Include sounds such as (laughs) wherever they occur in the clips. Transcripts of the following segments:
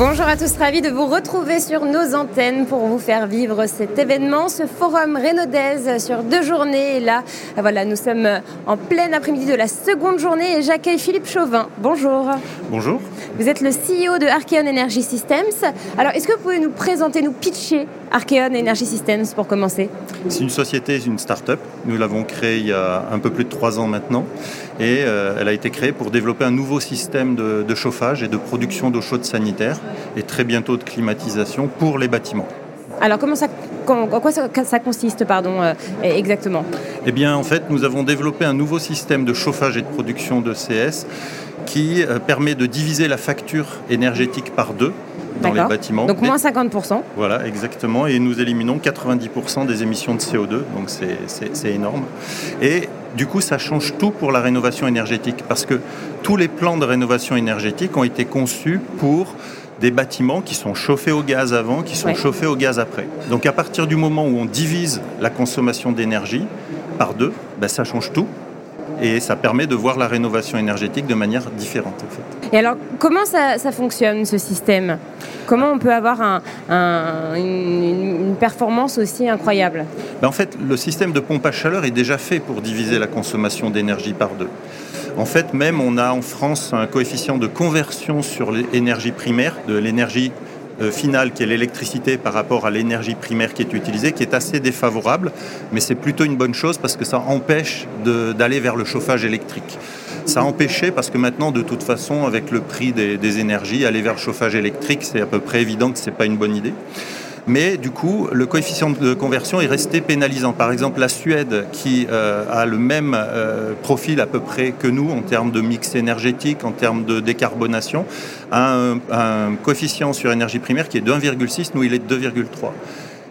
Bonjour à tous, ravi de vous retrouver sur nos antennes pour vous faire vivre cet événement, ce forum Rénaudaise sur deux journées. Et là, voilà, nous sommes en plein après-midi de la seconde journée et j'accueille Philippe Chauvin. Bonjour. Bonjour. Vous êtes le CEO de Archeon Energy Systems. Alors, est-ce que vous pouvez nous présenter, nous pitcher Archeon Energy Systems pour commencer C'est une société, une start-up. Nous l'avons créée il y a un peu plus de trois ans maintenant. Et euh, elle a été créée pour développer un nouveau système de, de chauffage et de production d'eau chaude sanitaire et très bientôt de climatisation pour les bâtiments. Alors, comment ça, en quoi ça, ça consiste pardon, euh, exactement? Eh bien, en fait, nous avons développé un nouveau système de chauffage et de production de CS qui euh, permet de diviser la facture énergétique par deux dans les bâtiments. Donc moins 50%. Voilà, exactement. Et nous éliminons 90% des émissions de CO2, donc c'est énorme. Et du coup, ça change tout pour la rénovation énergétique, parce que tous les plans de rénovation énergétique ont été conçus pour des bâtiments qui sont chauffés au gaz avant, qui sont Ouais. chauffés au gaz après. Donc à partir du moment où on divise la consommation d'énergie par deux, ben, ça change tout. Et ça permet de voir la rénovation énergétique de manière différente. En fait. Et alors, comment ça, ça fonctionne ce système? Comment on peut avoir un- un- une, une performance aussi incroyable? Ben, en fait, le système de pompe à chaleur est déjà fait pour diviser la consommation d'énergie par deux. En fait, même on a en France un coefficient de conversion sur l'énergie primaire, de l'énergie finale qui est l'électricité par rapport à l'énergie primaire qui est utilisée, qui est assez défavorable, mais c'est plutôt une bonne chose parce que ça empêche d'aller vers le chauffage électrique. Ça a empêché parce que maintenant, de toute façon, avec le prix des, des énergies, aller vers le chauffage électrique, c'est à peu près évident que ce n'est pas une bonne idée. Mais du coup, le coefficient de conversion est resté pénalisant. Par exemple, la Suède, qui euh, a le même euh, profil à peu près que nous en termes de mix énergétique, en termes de décarbonation, a un, un coefficient sur énergie primaire qui est de 1,6, nous il est de 2,3.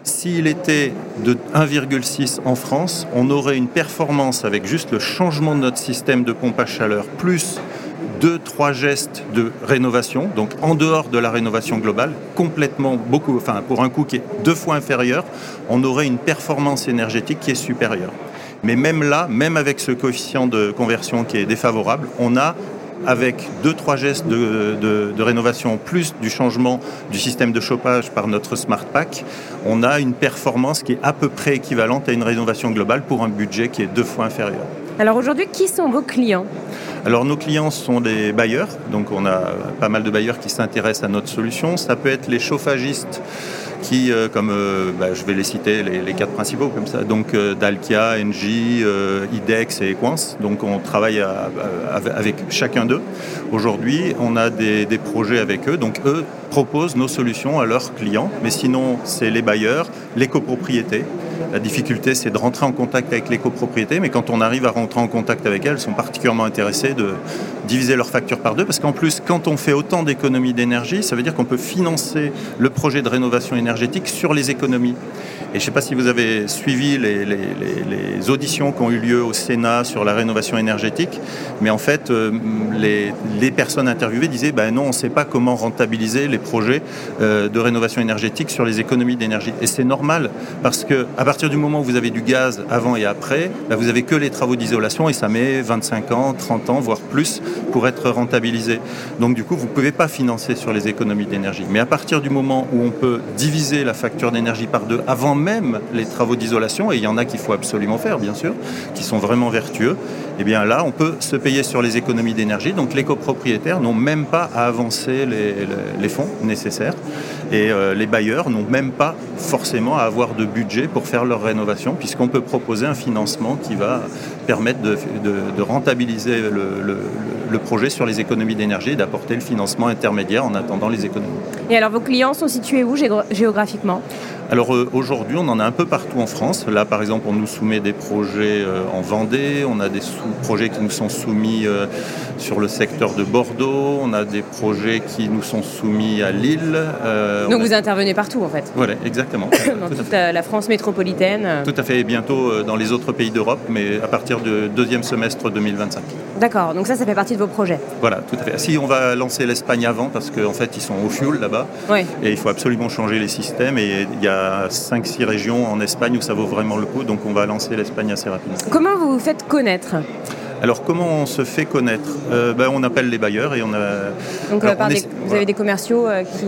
S'il était de 1,6 en France, on aurait une performance avec juste le changement de notre système de pompe à chaleur, plus deux, trois gestes de rénovation, donc en dehors de la rénovation globale, complètement beaucoup, enfin pour un coût qui est deux fois inférieur, on aurait une performance énergétique qui est supérieure. Mais même là, même avec ce coefficient de conversion qui est défavorable, on a avec deux, trois gestes de, rénovation, plus du changement du système de chauffage par notre Smart Pack, on a une performance qui est à peu près équivalente à une rénovation globale pour un budget qui est deux fois inférieur. Alors aujourd'hui, qui sont vos clients? Alors nos clients sont des bailleurs, donc on a pas mal de bailleurs qui s'intéressent à notre solution. Ça peut être les chauffagistes qui, euh, comme euh, bah, je vais les citer, les, quatre principaux comme ça, donc euh, Dalkia, Engie, IDEX et Equance. Donc on travaille avec chacun d'eux. Aujourd'hui, on a des projets avec eux, donc eux proposent nos solutions à leurs clients, mais sinon c'est les bailleurs, les copropriétés. La difficulté, c'est de rentrer en contact avec les copropriétés, mais quand on arrive à rentrer en contact avec elles, elles sont particulièrement intéressées de diviser leur facture par deux, parce qu'en plus, quand on fait autant d'économies d'énergie, ça veut dire qu'on peut financer le projet de rénovation énergétique sur les économies. Et je ne sais pas si vous avez suivi les, auditions qui ont eu lieu au Sénat sur la rénovation énergétique, mais en fait, euh, les, personnes interviewées disaient ben non, on ne sait pas comment rentabiliser les projets euh, de rénovation énergétique sur les économies d'énergie. Et c'est normal, parce que à partir du moment où vous avez du gaz avant et après, ben vous avez que les travaux d'isolation et ça met 25 ans, 30 ans, voire plus pour être rentabilisé. Donc du coup, vous ne pouvez pas financer sur les économies d'énergie. Mais à partir du moment où on peut diviser la facture d'énergie par deux avant même les travaux d'isolation, et il y en a qu'il faut absolument faire, bien sûr, qui sont vraiment vertueux, et bien là, on peut se payer sur les économies d'énergie. Donc les copropriétaires n'ont même pas à avancer les, fonds nécessaires. Et euh, les bailleurs n'ont même pas forcément à avoir de budget pour faire leur rénovation, puisqu'on peut proposer un financement qui va permettre de, rentabiliser le, le- projet sur les économies d'énergie et d'apporter le financement intermédiaire en attendant les économies. Et alors vos clients sont situés où géo- géographiquement? Alors euh, aujourd'hui, on en a un peu partout en France. Là, par exemple, on nous soumet des projets euh, en Vendée, on a des projets qui nous sont soumis euh, sur le secteur de Bordeaux, on a des projets qui nous sont soumis à Lille. Donc vous intervenez partout en fait Voilà, exactement. (laughs) dans toute la France métropolitaine Tout à fait, et bientôt dans les autres pays d'Europe, mais à partir du deuxième semestre 2025. D'accord, donc ça, ça fait partie de vos projets Voilà, tout à fait. Si on va lancer l'Espagne avant, parce qu'en fait, ils sont au fuel là-bas, et il faut absolument changer les systèmes, et il y a 5-6 régions en Espagne où ça vaut vraiment le coup, donc on va lancer l'Espagne assez rapidement. Comment vous vous faites connaître? Alors comment on se fait connaître? Euh, ben, On appelle les bailleurs et on a... Donc euh, vous avez des commerciaux euh, qui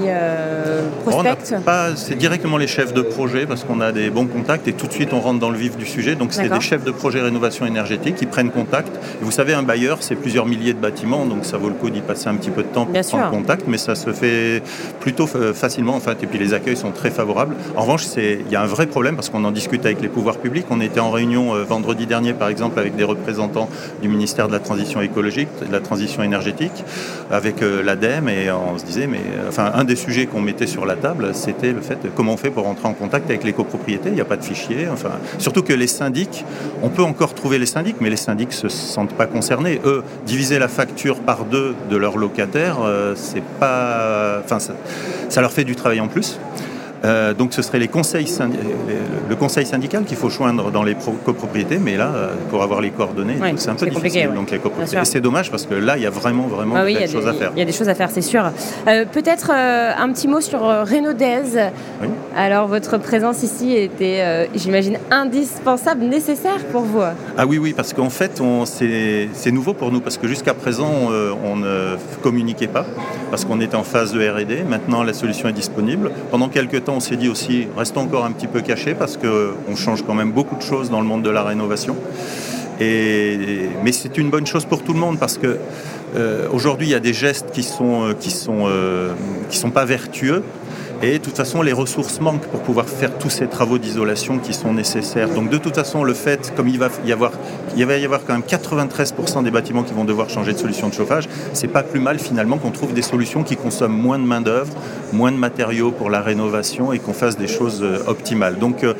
prospectent? C'est directement les chefs de projet parce qu'on a des bons contacts et tout de suite on rentre dans le vif du sujet. Donc c'est des chefs de projet rénovation énergétique qui prennent contact. Et vous savez, un bailleur, c'est plusieurs milliers de bâtiments, donc ça vaut le coup d'y passer un petit peu de temps pour prendre contact, mais ça se fait plutôt facilement en fait. Et puis les accueils sont très favorables. En revanche, il y a un vrai problème parce qu'on en discute avec les pouvoirs publics. On était en réunion vendredi dernier par exemple avec des représentants du ministère de la Transition écologique, de la transition énergétique, avec euh, l'ADEME, et on se disait, mais euh, enfin, un des sujets qu'on mettait sur la table, c'était le fait de comment on fait pour rentrer en contact avec les copropriétés. Il n'y a pas de fichier. Enfin, surtout que les syndics, on peut encore trouver les syndics, mais les syndics ne se sentent pas concernés. Eux, diviser la facture par deux de leurs locataires, euh, c'est pas, enfin, ça leur fait du travail en plus. Euh, donc ce serait les conseils le conseil syndical qu'il faut joindre dans les copropriétés, mais là, euh, pour avoir les coordonnées, c'est un peu difficile. Donc les copropriétés, c'est dommage parce que là, il y a vraiment, vraiment ah des choses à faire. Il y a des choses à faire, c'est sûr. Euh, peut-être un petit mot sur Renaudez. Oui. Alors votre présence ici était, j'imagine, indispensable, nécessaire pour vous. Ah oui, oui, parce qu'en fait, c'est nouveau pour nous parce que jusqu'à présent, on ne communiquait pas parce qu'on était en phase de R&D. Maintenant, la solution est disponible. Pendant quelques temps on s'est dit aussi, restons encore un petit peu cachés parce qu'on change quand même beaucoup de choses dans le monde de la rénovation. mais c'est une bonne chose pour tout le monde parce que euh, il y a des gestes qui sont euh, euh, sont pas vertueux et de toute façon, les ressources manquent pour pouvoir faire tous ces travaux d'isolation qui sont nécessaires. Donc de toute façon, le fait, comme il va y avoir, il va y quand même 93% des bâtiments qui vont devoir changer de solution de chauffage, c'est pas plus mal finalement qu'on trouve des solutions qui consomment moins de main d'œuvre, moins de matériaux pour la rénovation et qu'on fasse des choses euh, optimales. Donc euh,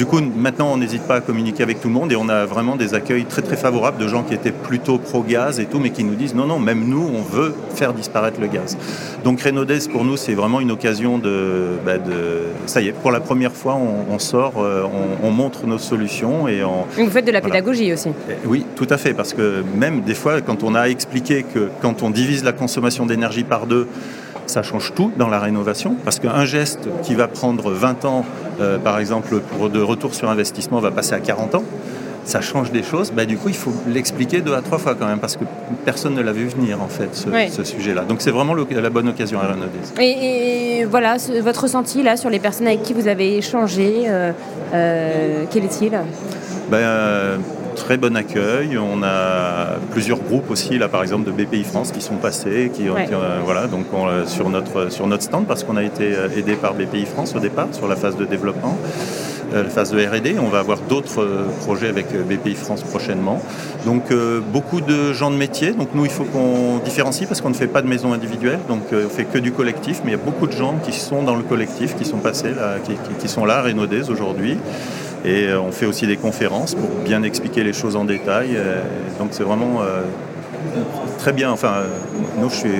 du coup, maintenant, on n'hésite pas à communiquer avec tout le monde et on a vraiment des accueils très très favorables de gens qui étaient plutôt pro-gaz et tout, mais qui nous disent non, non, même nous, on veut faire disparaître le gaz. Donc Renaudez, pour nous, c'est vraiment une occasion de, bah, de, Ça y est, pour la première fois, on, sort, euh, on, montre nos solutions. Et on, Vous faites de la pédagogie aussi Oui, tout à fait, parce que même des fois, quand on a expliqué que quand on divise la consommation d'énergie par deux, ça change tout dans la rénovation, parce qu'un geste qui va prendre 20 ans, euh, par exemple, pour de retour sur investissement, va passer à 40 ans ça change des choses, bah, du coup, il faut l'expliquer deux à trois fois quand même, parce que personne ne l'a vu venir, en fait, ce, sujet-là. Donc, c'est vraiment la bonne occasion à Renaudez. Et, voilà, votre ressenti, là, sur les personnes avec qui vous avez échangé, euh, euh, quel est-il? Ben, très bon accueil. On a plusieurs groupes aussi, là par exemple de BPI France, qui sont passés, qui, ont, euh, voilà, donc sur, notre, sur notre stand, parce qu'on a été aidé par BPI France au départ, sur la phase de développement. Euh, la phase de R&D. On va avoir d'autres euh, projets avec euh, BPI France prochainement. Donc beaucoup de gens de métier. Donc nous, il faut qu'on différencie parce qu'on ne fait pas de maison individuelle. Donc on fait que du collectif. Mais il y a beaucoup de gens qui sont dans le collectif, qui sont passés là, qui, sont là, à aujourd'hui. Et on fait aussi des conférences pour bien expliquer les choses en détail. Donc c'est vraiment très bien. Enfin, nous, je suis.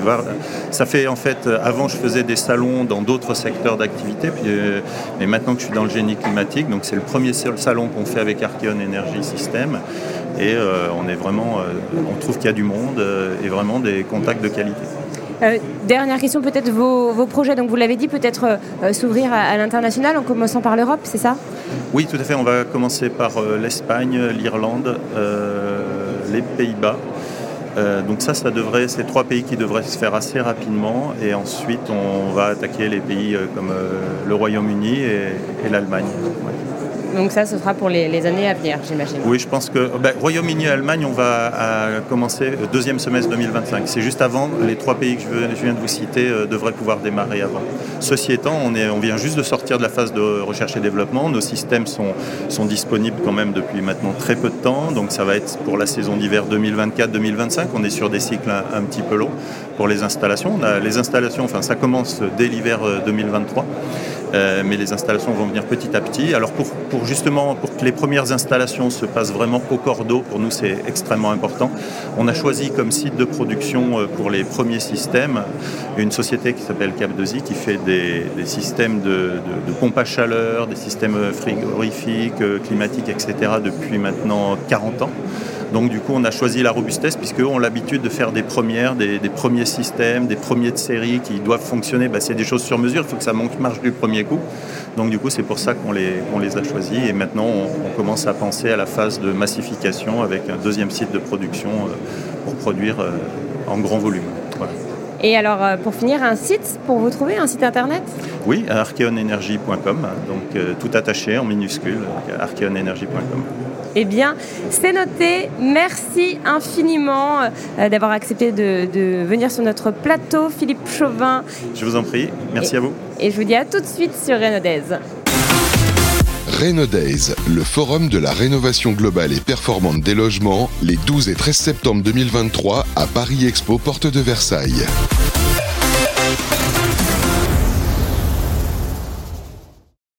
Ça fait en fait. Avant, je faisais des salons dans d'autres secteurs d'activité, euh, mais maintenant que je suis dans le génie climatique, donc c'est le premier salon qu'on fait avec Archeon Energy System, et euh, on est vraiment. Euh, on trouve qu'il y a du monde et vraiment des contacts de qualité. dernière question, peut-être vos, projets. Donc vous l'avez dit, peut-être s'ouvrir à, l'international en commençant par l'Europe, c'est ça? Oui, tout à fait. On va commencer par l'Espagne, l'Irlande, les Pays-Bas. Euh, donc ça, ça devrait, c'est trois pays qui devraient se faire assez rapidement, et ensuite on va attaquer les pays euh, comme euh, le Royaume-Uni et, l'Allemagne. Donc ça, ce sera pour les, années à venir, j'imagine. Oui, je pense que ben, Royaume-Uni et Allemagne, on va commencer le deuxième semestre 2025. C'est juste avant, les trois pays que je, viens de vous citer euh, devraient pouvoir démarrer avant. Ceci étant, on, est, on vient juste de sortir de la phase de recherche et développement. Nos systèmes sont, sont disponibles quand même depuis maintenant très peu de temps. Donc ça va être pour la saison d'hiver 2024-2025. On est sur des cycles un, petit peu longs pour les installations. les installations, enfin ça commence dès l'hiver 2023. Euh, mais les installations vont venir petit à petit. Alors pour, justement, pour que les premières installations se passent vraiment au cordeau, pour nous c'est extrêmement important, on a choisi comme site de production pour les premiers systèmes une société qui s'appelle Cap2i qui fait des, systèmes de, de, pompe à chaleur, des systèmes frigorifiques, climatiques, etc. depuis maintenant 40 ans. Donc du coup, on a choisi la robustesse puisqu'eux ont l'habitude de faire des premières, des, premiers systèmes, des premiers de série qui doivent fonctionner. Bah, c'est des choses sur mesure, il faut que ça marche du premier coup. Donc du coup, c'est pour ça qu'on les, les, a choisis. Et maintenant, on, commence à penser à la phase de massification avec un deuxième site de production euh, pour produire euh, en grand volume. Et alors, euh, pour finir, un site pour vous trouver, un site internet? Oui, archeonenergy.com, donc tout attaché en minuscule, archeonenergy.com. Eh bien, c'est noté. Merci infiniment euh, d'avoir accepté de, venir sur notre plateau, Philippe Chauvin. Je vous en prie. Merci à vous. Et je vous dis à tout de suite sur Renaudez. Renaudez, le forum de la rénovation globale et performante des logements, les 12 et 13 septembre 2023 à Paris Expo, porte de Versailles.